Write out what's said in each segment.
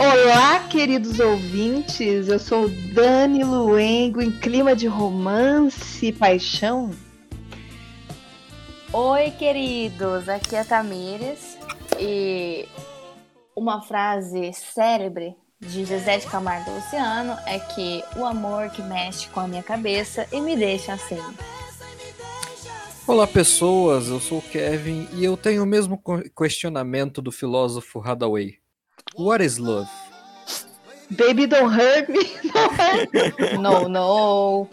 Olá, queridos ouvintes. Eu sou Dani Luengo em clima de romance e paixão. Oi, queridos. Aqui é a Tamires e uma frase célebre de José de Camargo Luciano é que o amor que mexe com a minha cabeça e me deixa assim. Olá, pessoas. Eu sou o Kevin e eu tenho o mesmo questionamento do filósofo Hadaway. What is love? Baby don't hurt me. no, no.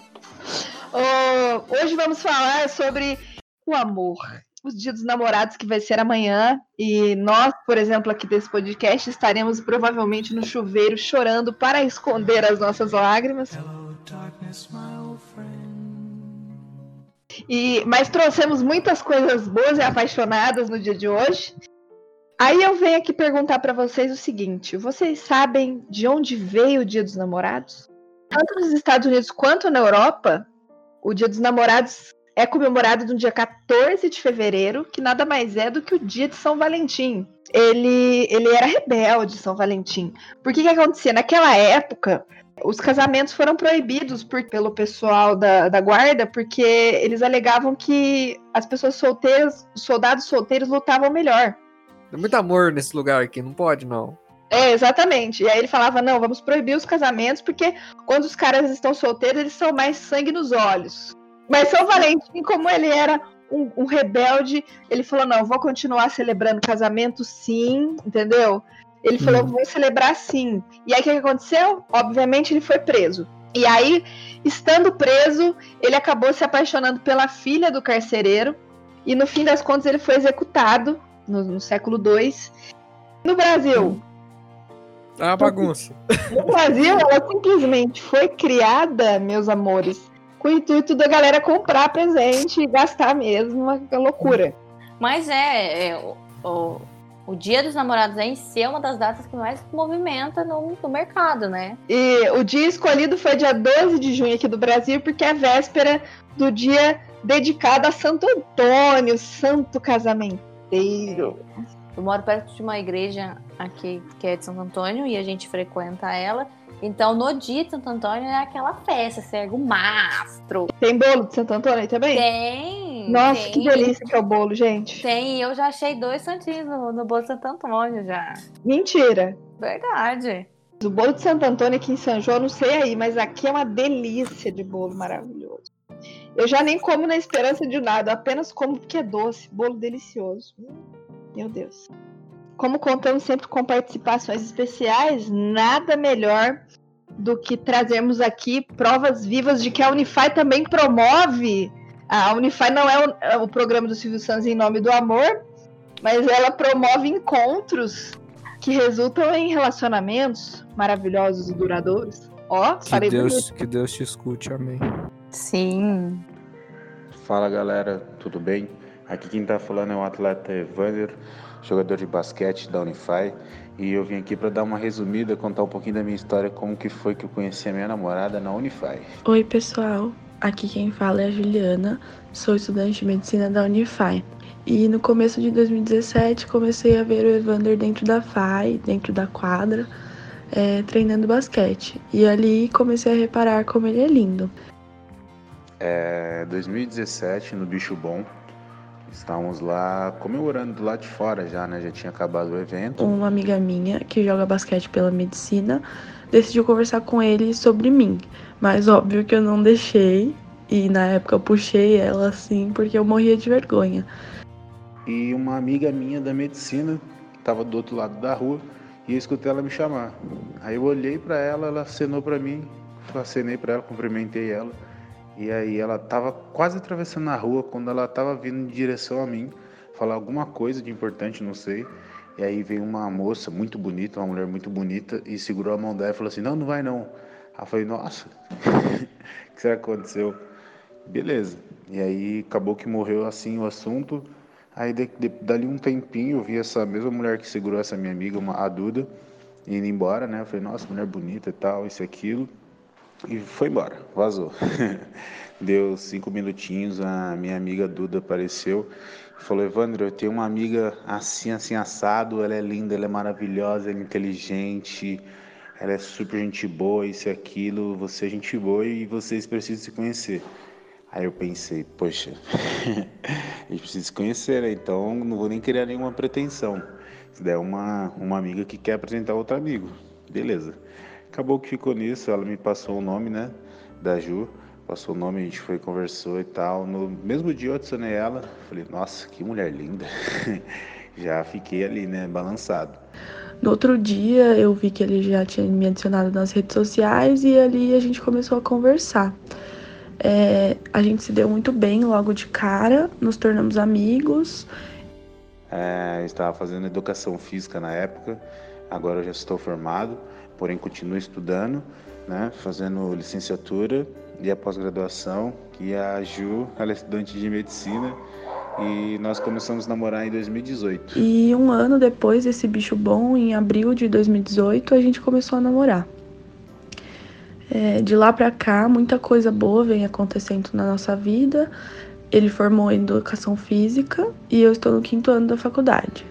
Oh, hoje vamos falar sobre o amor. Os dias dos namorados que vai ser amanhã. E nós, por exemplo, aqui desse podcast, estaremos provavelmente no chuveiro chorando para esconder as nossas lágrimas. Hello, darkness, e, mas trouxemos muitas coisas boas e apaixonadas no dia de hoje. Aí eu venho aqui perguntar para vocês o seguinte: vocês sabem de onde veio o Dia dos Namorados? Tanto nos Estados Unidos quanto na Europa, o Dia dos Namorados é comemorado no dia 14 de fevereiro, que nada mais é do que o dia de São Valentim. Ele, ele era rebelde, São Valentim. Por que que acontecia? Naquela época, os casamentos foram proibidos por, pelo pessoal da, da guarda porque eles alegavam que as pessoas solteiras, soldados solteiros lutavam melhor. Tem muito amor nesse lugar aqui, não pode não. É, exatamente. E aí ele falava: não, vamos proibir os casamentos, porque quando os caras estão solteiros, eles são mais sangue nos olhos. Mas São Valentim, como ele era um, um rebelde, ele falou: não, vou continuar celebrando casamento sim, entendeu? Ele falou: uhum. vou celebrar sim. E aí o que aconteceu? Obviamente ele foi preso. E aí, estando preso, ele acabou se apaixonando pela filha do carcereiro. E no fim das contas, ele foi executado no, no século II. No Brasil. Ah, uma bagunça. No Brasil, ela simplesmente foi criada, meus amores, com o intuito da galera comprar presente e gastar mesmo, uma loucura. Mas é, é o, o Dia dos Namorados em si é uma das datas que mais movimenta no, no, mercado, né? E o dia escolhido foi dia 12 de junho aqui do Brasil, porque é véspera do dia dedicado a Santo Antônio, santo casamenteiro. Eu moro perto de uma igreja aqui que é de Santo Antônio e a gente frequenta ela. Então, no dia de Santo Antônio é aquela festa, cega o mastro. Tem bolo de Santo Antônio aí também? Tem. Nossa, tem. que delícia que é o bolo, gente. Tem, eu já achei dois santinhos no, no bolo de Santo Antônio já. Mentira. Verdade. O bolo de Santo Antônio aqui em São João, não sei aí, mas aqui é uma delícia de bolo maravilhoso. Eu já nem como na esperança de nada, apenas como porque é doce, bolo delicioso. Meu Deus. Como contamos sempre com participações especiais, nada melhor do que trazermos aqui provas vivas de que a Unify também promove. A Unify não é o, é o programa do Silvio Santos em nome do amor, mas ela promove encontros que resultam em relacionamentos maravilhosos e duradouros. Ó, que Deus, que Deus te escute, amém. Sim. Fala galera, tudo bem? Aqui quem tá falando é o atleta Evander jogador de basquete da Unify, e eu vim aqui para dar uma resumida, contar um pouquinho da minha história, como que foi que eu conheci a minha namorada na Unify. Oi, pessoal. Aqui quem fala é a Juliana, sou estudante de medicina da Unify. E no começo de 2017 comecei a ver o Evander dentro da FAI, dentro da quadra, é, treinando basquete. E ali comecei a reparar como ele é lindo. É 2017 no Bicho Bom, Estávamos lá comemorando do lado de fora já, né? Já tinha acabado o evento. Uma amiga minha que joga basquete pela medicina decidiu conversar com ele sobre mim. Mas óbvio que eu não deixei. E na época eu puxei ela assim porque eu morria de vergonha. E uma amiga minha da medicina estava do outro lado da rua e eu escutei ela me chamar. Aí eu olhei para ela, ela acenou para mim, eu acenei para ela, cumprimentei ela. E aí ela estava quase atravessando a rua quando ela estava vindo em direção a mim, falar alguma coisa de importante, não sei. E aí veio uma moça muito bonita, uma mulher muito bonita, e segurou a mão dela e falou assim: Não, não vai não. Eu falei: Nossa, o que será que aconteceu? Beleza. E aí acabou que morreu assim o assunto. Aí de, de, dali um tempinho eu vi essa mesma mulher que segurou essa minha amiga, uma, a Duda, indo embora, né? Eu falei: Nossa, mulher bonita e tal, isso e aquilo. E foi embora, vazou. Deu cinco minutinhos, a minha amiga Duda apareceu e falou: Evandro, eu tenho uma amiga assim, assim, assado. Ela é linda, ela é maravilhosa, ela é inteligente, ela é super gente boa, isso e aquilo. Você é gente boa e vocês precisam se conhecer. Aí eu pensei: Poxa, a gente precisa se conhecer, né? então não vou nem criar nenhuma pretensão. Se der uma, uma amiga que quer apresentar outro amigo, beleza. Acabou que ficou nisso, ela me passou o nome, né, da Ju passou o nome, a gente foi, conversou e tal. No mesmo dia eu adicionei ela, falei, nossa, que mulher linda. já fiquei ali, né, balançado. No outro dia eu vi que ele já tinha me adicionado nas redes sociais e ali a gente começou a conversar. É, a gente se deu muito bem logo de cara, nos tornamos amigos. É, eu estava fazendo educação física na época, agora eu já estou formado, porém continuo estudando, né, fazendo licenciatura e a pós-graduação, que a Ju, ela é estudante de medicina e nós começamos a namorar em 2018. E um ano depois desse bicho bom, em abril de 2018, a gente começou a namorar. É, de lá pra cá, muita coisa boa vem acontecendo na nossa vida. Ele formou em educação física e eu estou no quinto ano da faculdade.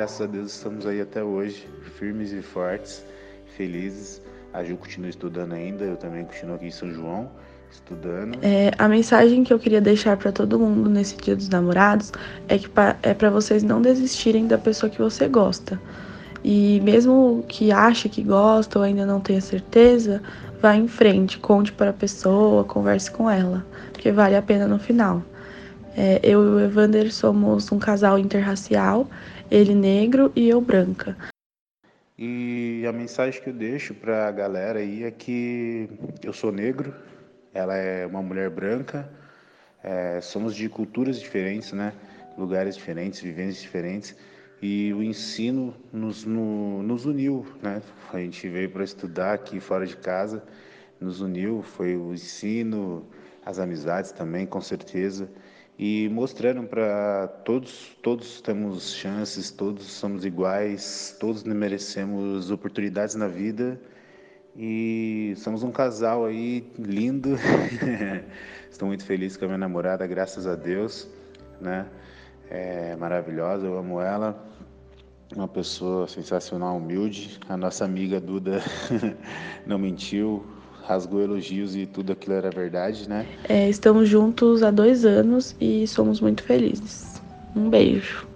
Graças a Deus estamos aí até hoje, firmes e fortes, felizes. A Ju continua estudando ainda, eu também continuo aqui em São João estudando. É, a mensagem que eu queria deixar para todo mundo nesse Dia dos Namorados é que pra, é para vocês não desistirem da pessoa que você gosta. E mesmo que ache que gosta ou ainda não tenha certeza, vá em frente, conte para a pessoa, converse com ela, porque vale a pena no final. É, eu e o Evander somos um casal interracial, ele negro e eu branca. E a mensagem que eu deixo para a galera aí é que eu sou negro, ela é uma mulher branca, é, somos de culturas diferentes, né? Lugares diferentes, vivências diferentes. E o ensino nos, no, nos uniu, né? A gente veio para estudar aqui fora de casa, nos uniu, foi o ensino, as amizades também, com certeza e mostrando para todos, todos temos chances, todos somos iguais, todos merecemos oportunidades na vida e somos um casal aí lindo. Estou muito feliz com a minha namorada, graças a Deus, né? É maravilhosa, eu amo ela. Uma pessoa sensacional, humilde. A nossa amiga Duda não mentiu, rasgou elogios e tudo aquilo era verdade, né? É, estamos juntos há dois anos e somos muito felizes. Um beijo.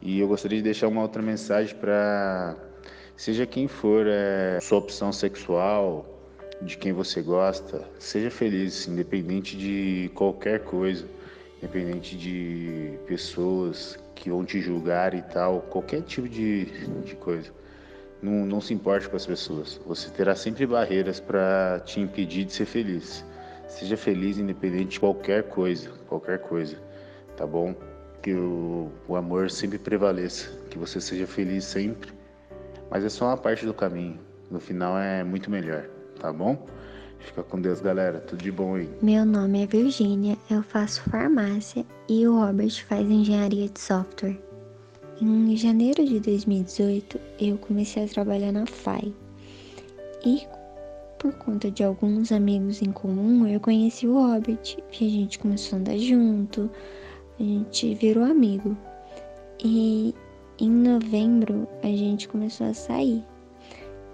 E eu gostaria de deixar uma outra mensagem para seja quem for é, sua opção sexual, de quem você gosta, seja feliz, independente de qualquer coisa, independente de pessoas que vão te julgar e tal, qualquer tipo de, de coisa. Não, não se importe com as pessoas. Você terá sempre barreiras para te impedir de ser feliz. Seja feliz independente de qualquer coisa, qualquer coisa, tá bom? Que o, o amor sempre prevaleça, que você seja feliz sempre. Mas é só uma parte do caminho. No final é muito melhor, tá bom? Fica com Deus, galera. Tudo de bom aí. Meu nome é Virgínia, eu faço farmácia e o Robert faz engenharia de software. Em janeiro de 2018, eu comecei a trabalhar na FAI. E por conta de alguns amigos em comum, eu conheci o Robert, e a gente começou a andar junto, a gente virou amigo. E em novembro a gente começou a sair.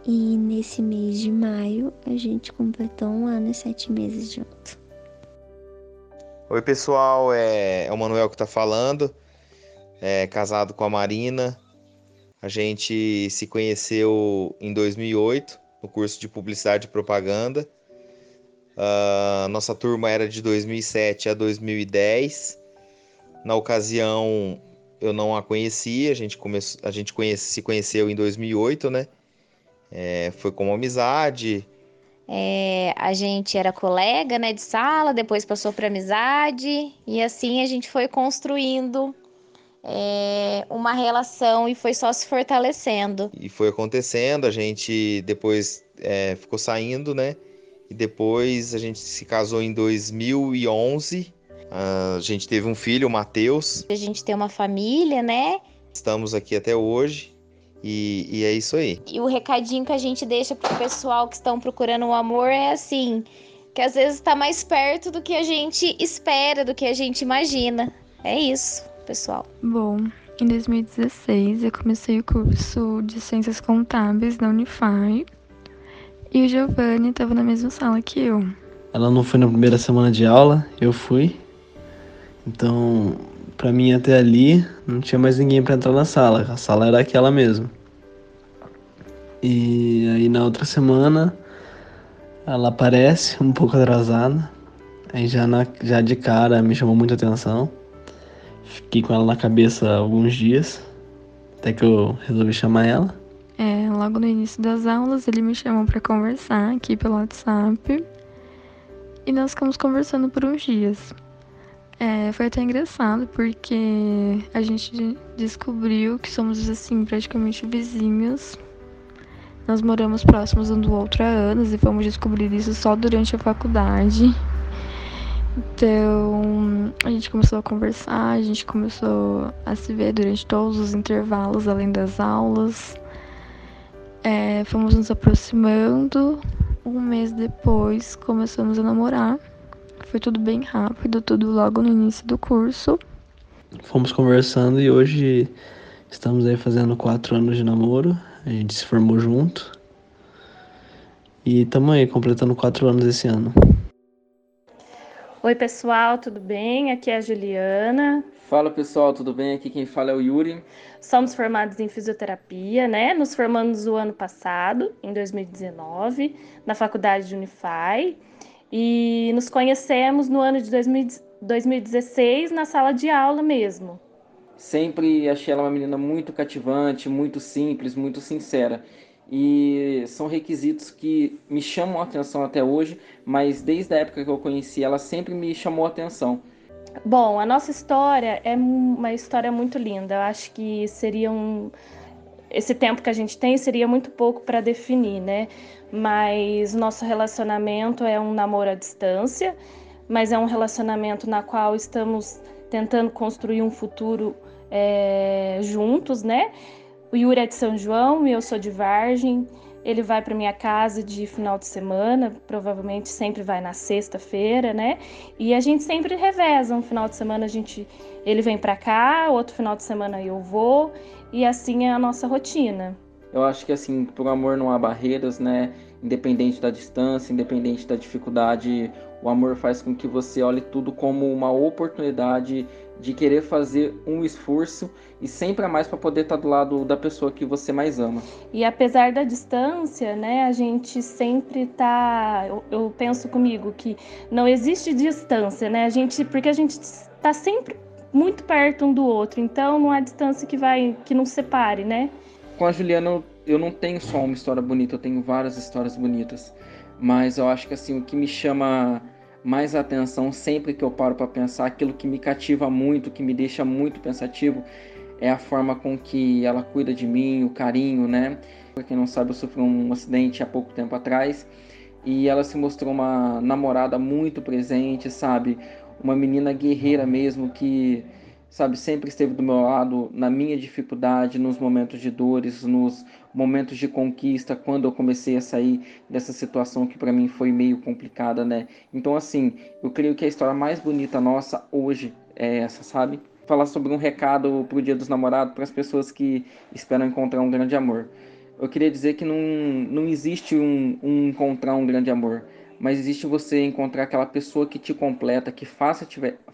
E nesse mês de maio a gente completou um ano e sete meses junto. Oi pessoal, é, é o Manuel que tá falando é, casado com a Marina. A gente se conheceu em 2008 no curso de Publicidade e Propaganda. Uh, nossa turma era de 2007 a 2010. Na ocasião, eu não a conhecia, a gente, começou, a gente conhece, se conheceu em 2008, né? É, foi como amizade. É, a gente era colega né, de sala, depois passou para amizade, e assim a gente foi construindo é, uma relação e foi só se fortalecendo. E foi acontecendo, a gente depois é, ficou saindo, né? E depois a gente se casou em 2011. A gente teve um filho, o Matheus. A gente tem uma família, né? Estamos aqui até hoje. E, e, é isso aí. E o recadinho que a gente deixa pro pessoal que estão procurando o amor é assim: que às vezes está mais perto do que a gente espera, do que a gente imagina. É isso, pessoal. Bom, em 2016 eu comecei o curso de Ciências Contábeis na Unify e o Giovanni estava na mesma sala que eu. Ela não foi na primeira semana de aula, eu fui. Então, para mim até ali não tinha mais ninguém para entrar na sala. A sala era aquela mesmo. E aí na outra semana ela aparece um pouco atrasada. Aí já, na, já de cara me chamou muita atenção. Fiquei com ela na cabeça alguns dias. Até que eu resolvi chamar ela. É, logo no início das aulas ele me chamou para conversar aqui pelo WhatsApp. E nós ficamos conversando por uns dias. É, foi até engraçado porque a gente descobriu que somos assim praticamente vizinhos. Nós moramos próximos um do outro há anos e fomos descobrir isso só durante a faculdade. Então a gente começou a conversar, a gente começou a se ver durante todos os intervalos além das aulas. É, fomos nos aproximando. Um mês depois começamos a namorar. Foi tudo bem rápido, tudo logo no início do curso. Fomos conversando e hoje estamos aí fazendo quatro anos de namoro. A gente se formou junto. E estamos aí completando quatro anos esse ano. Oi, pessoal, tudo bem? Aqui é a Juliana. Fala, pessoal, tudo bem? Aqui quem fala é o Yuri. Somos formados em fisioterapia, né? Nos formamos o ano passado, em 2019, na faculdade de Unify. E nos conhecemos no ano de 2016 na sala de aula mesmo. Sempre achei ela uma menina muito cativante, muito simples, muito sincera. E são requisitos que me chamam a atenção até hoje, mas desde a época que eu conheci ela sempre me chamou a atenção. Bom, a nossa história é uma história muito linda. Eu acho que seria um esse tempo que a gente tem seria muito pouco para definir, né? Mas nosso relacionamento é um namoro à distância, mas é um relacionamento na qual estamos tentando construir um futuro é, juntos, né? O Yuri é de São João e eu sou de Vargem. Ele vai para minha casa de final de semana, provavelmente sempre vai na sexta-feira, né? E a gente sempre reveza. Um final de semana a gente, ele vem para cá, outro final de semana eu vou e assim é a nossa rotina. Eu acho que assim, por amor não há barreiras, né? Independente da distância, independente da dificuldade, o amor faz com que você olhe tudo como uma oportunidade de querer fazer um esforço e sempre a mais para poder estar tá do lado da pessoa que você mais ama. E apesar da distância, né, a gente sempre tá, eu, eu penso comigo que não existe distância, né? A gente, porque a gente está sempre muito perto um do outro, então não há distância que vai que não separe, né? Com a Juliana eu não tenho só uma história bonita, eu tenho várias histórias bonitas, mas eu acho que assim o que me chama mais atenção sempre que eu paro para pensar, aquilo que me cativa muito, que me deixa muito pensativo, é a forma com que ela cuida de mim, o carinho, né? Pra quem não sabe, eu sofri um acidente há pouco tempo atrás e ela se mostrou uma namorada muito presente, sabe? uma menina guerreira mesmo que sabe sempre esteve do meu lado na minha dificuldade, nos momentos de dores, nos momentos de conquista, quando eu comecei a sair dessa situação que para mim foi meio complicada, né? Então assim, eu creio que a história mais bonita nossa hoje é essa, sabe? Falar sobre um recado pro Dia dos Namorados para as pessoas que esperam encontrar um grande amor. Eu queria dizer que não, não existe um, um encontrar um grande amor mas existe você encontrar aquela pessoa que te completa, que faça,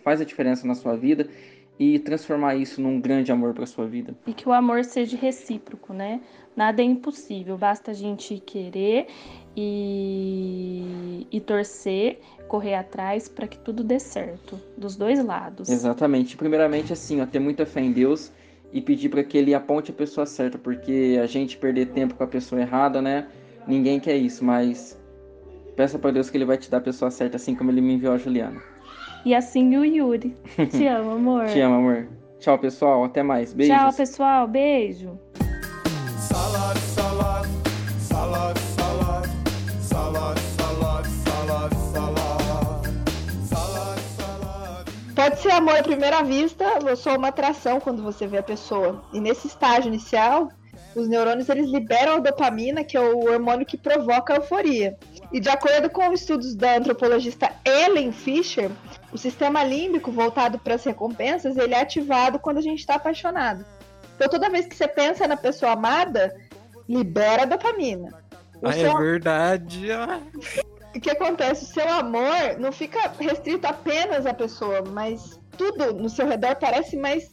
faz a diferença na sua vida e transformar isso num grande amor para sua vida. E que o amor seja recíproco, né? Nada é impossível, basta a gente querer e, e torcer, correr atrás para que tudo dê certo, dos dois lados. Exatamente. Primeiramente, assim, ó, ter muita fé em Deus e pedir para que Ele aponte a pessoa certa, porque a gente perder tempo com a pessoa errada, né? Ninguém quer isso, mas Peça para Deus que ele vai te dar a pessoa certa, assim como ele me enviou a Juliana. E assim o Yuri. Te amo, amor. Te amo, amor. Tchau, pessoal. Até mais. Beijos. Tchau, pessoal. Beijo. Salad, salad, salad, salad, salad, salad, salad, salad, salad. Pode ser amor à primeira vista, ou só uma atração quando você vê a pessoa. E nesse estágio inicial, os neurônios eles liberam a dopamina, que é o hormônio que provoca a euforia. E de acordo com estudos da antropologista Ellen Fisher, o sistema límbico voltado para as recompensas, ele é ativado quando a gente está apaixonado. Então toda vez que você pensa na pessoa amada, libera dopamina. O ah, é seu... é verdade. Ah. O que acontece? O seu amor não fica restrito apenas à pessoa, mas tudo no seu redor parece mais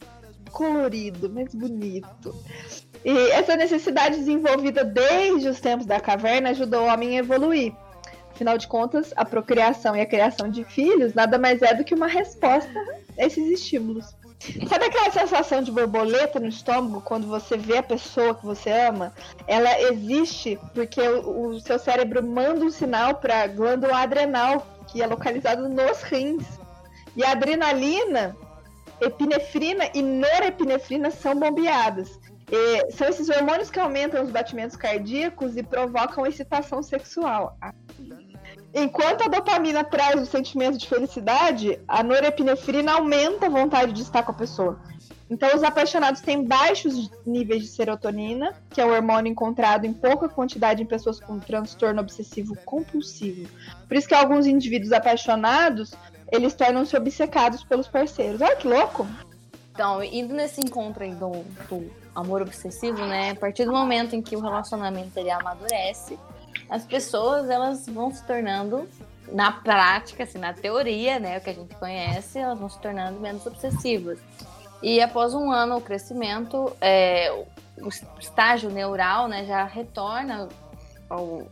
colorido, mais bonito. E essa necessidade desenvolvida desde os tempos da caverna ajudou o homem a evoluir. Afinal de contas, a procriação e a criação de filhos nada mais é do que uma resposta a esses estímulos. Sabe aquela sensação de borboleta no estômago quando você vê a pessoa que você ama? Ela existe porque o, o seu cérebro manda um sinal para a glândula adrenal, que é localizada nos rins. E a adrenalina, epinefrina e norepinefrina são bombeadas. E são esses hormônios que aumentam os batimentos cardíacos e provocam excitação sexual. Enquanto a dopamina traz o sentimento de felicidade, a norepinefrina aumenta a vontade de estar com a pessoa. Então, os apaixonados têm baixos níveis de serotonina, que é o hormônio encontrado em pouca quantidade em pessoas com transtorno obsessivo compulsivo. Por isso que alguns indivíduos apaixonados, eles tornam-se obcecados pelos parceiros. Olha que louco! Então, indo nesse encontro aí do, do amor obsessivo, né? A partir do momento em que o relacionamento ele amadurece, as pessoas elas vão se tornando na prática, assim, na teoria, né, o que a gente conhece, elas vão se tornando menos obsessivas. E após um ano o crescimento, é, o estágio neural, né, já retorna ao,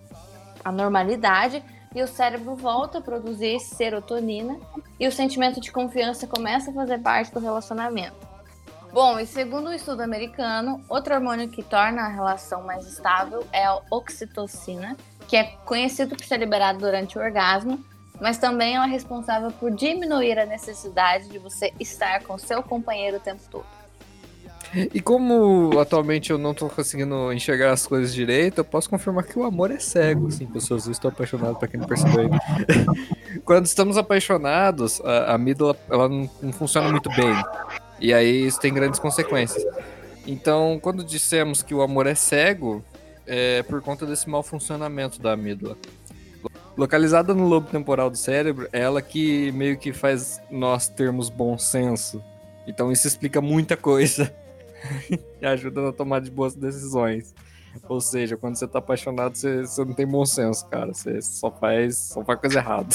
à normalidade e o cérebro volta a produzir serotonina e o sentimento de confiança começa a fazer parte do relacionamento. Bom, e segundo o um estudo americano, outro hormônio que torna a relação mais estável é a oxitocina, que é conhecido por ser liberado durante o orgasmo, mas também é responsável por diminuir a necessidade de você estar com seu companheiro o tempo todo. E como atualmente eu não tô conseguindo enxergar as coisas direito, eu posso confirmar que o amor é cego, assim, pessoas. Eu estou apaixonado para quem não percebeu ainda. Quando estamos apaixonados, a, a amígdala ela não, não funciona muito bem. E aí isso tem grandes consequências. Então, quando dissemos que o amor é cego, é por conta desse mau funcionamento da amígdala. Localizada no lobo temporal do cérebro, é ela que meio que faz nós termos bom senso. Então isso explica muita coisa e ajuda na tomada de boas decisões. Ou seja, quando você tá apaixonado, você, você não tem bom senso, cara. Você só faz, só faz coisa errada.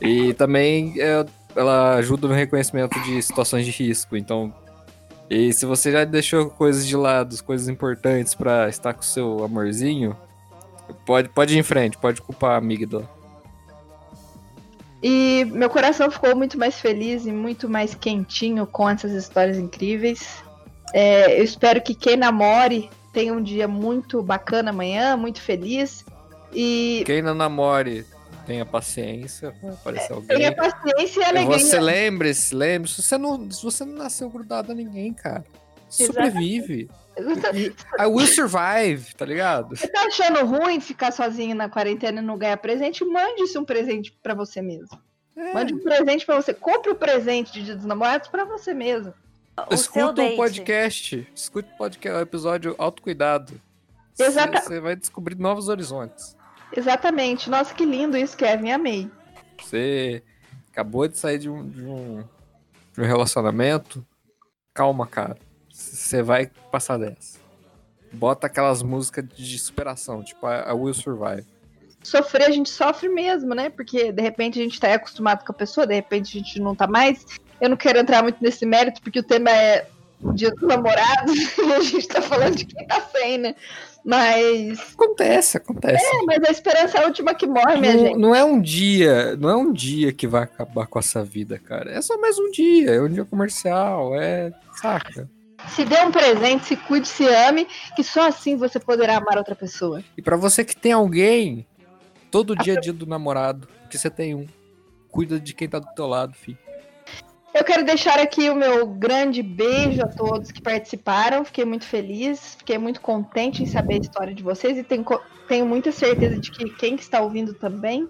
E também é, ela ajuda no reconhecimento de situações de risco. Então, e se você já deixou coisas de lado, coisas importantes para estar com o seu amorzinho, pode, pode ir em frente, pode culpar a amígdala. E meu coração ficou muito mais feliz e muito mais quentinho com essas histórias incríveis. É, eu espero que quem namore tenha um dia muito bacana amanhã, muito feliz. E quem não namore tenha paciência, vai aparecer alguém. Tenha paciência e alegria. Você lembre-se, lembre-se, você não, se você não nasceu grudado a ninguém, cara. Sobrevive. I will survive, tá ligado? Você tá achando ruim ficar sozinho na quarentena e não ganhar presente? Mande-se um presente para você mesmo. É. Mande um presente para você. Compre o um presente de Dia dos Namorados para você mesmo. Escuta o podcast. Escuta o podcast, o episódio Autocuidado. Exatamente. Você vai descobrir novos horizontes. Exatamente. Nossa, que lindo isso, Kevin. Amei. Você acabou de sair de um, de um, de um relacionamento. Calma, cara. Você vai passar dessa. Bota aquelas músicas de superação, tipo a, Will Survive. Sofrer, a gente sofre mesmo, né? Porque de repente a gente tá acostumado com a pessoa, de repente a gente não tá mais. Eu não quero entrar muito nesse mérito, porque o tema é Dia dos Namorados e a gente tá falando de quem tá sem, né? Mas. Acontece, acontece. É, mas a esperança é a última que morre, minha não, gente. Não é um dia, não é um dia que vai acabar com essa vida, cara. É só mais um dia, é um dia comercial, é. Saca? Se dê um presente, se cuide, se ame, que só assim você poderá amar outra pessoa. E para você que tem alguém, todo dia é dia do namorado, que você tem um. Cuida de quem tá do teu lado, filho. Eu quero deixar aqui o meu grande beijo a todos que participaram. Fiquei muito feliz, fiquei muito contente em saber a história de vocês e tenho, tenho muita certeza de que quem está ouvindo também.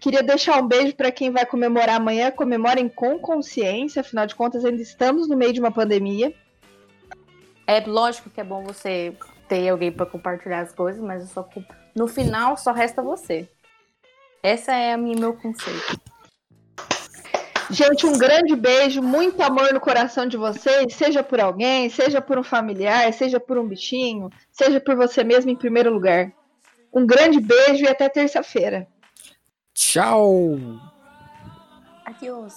Queria deixar um beijo para quem vai comemorar amanhã. Comemorem com consciência, afinal de contas, ainda estamos no meio de uma pandemia. É lógico que é bom você ter alguém para compartilhar as coisas, mas só no final só resta você. Essa é a minha meu conceito. Gente, um grande beijo, muito amor no coração de vocês, seja por alguém, seja por um familiar, seja por um bichinho, seja por você mesmo em primeiro lugar. Um grande beijo e até terça-feira. Tchau. Adiós.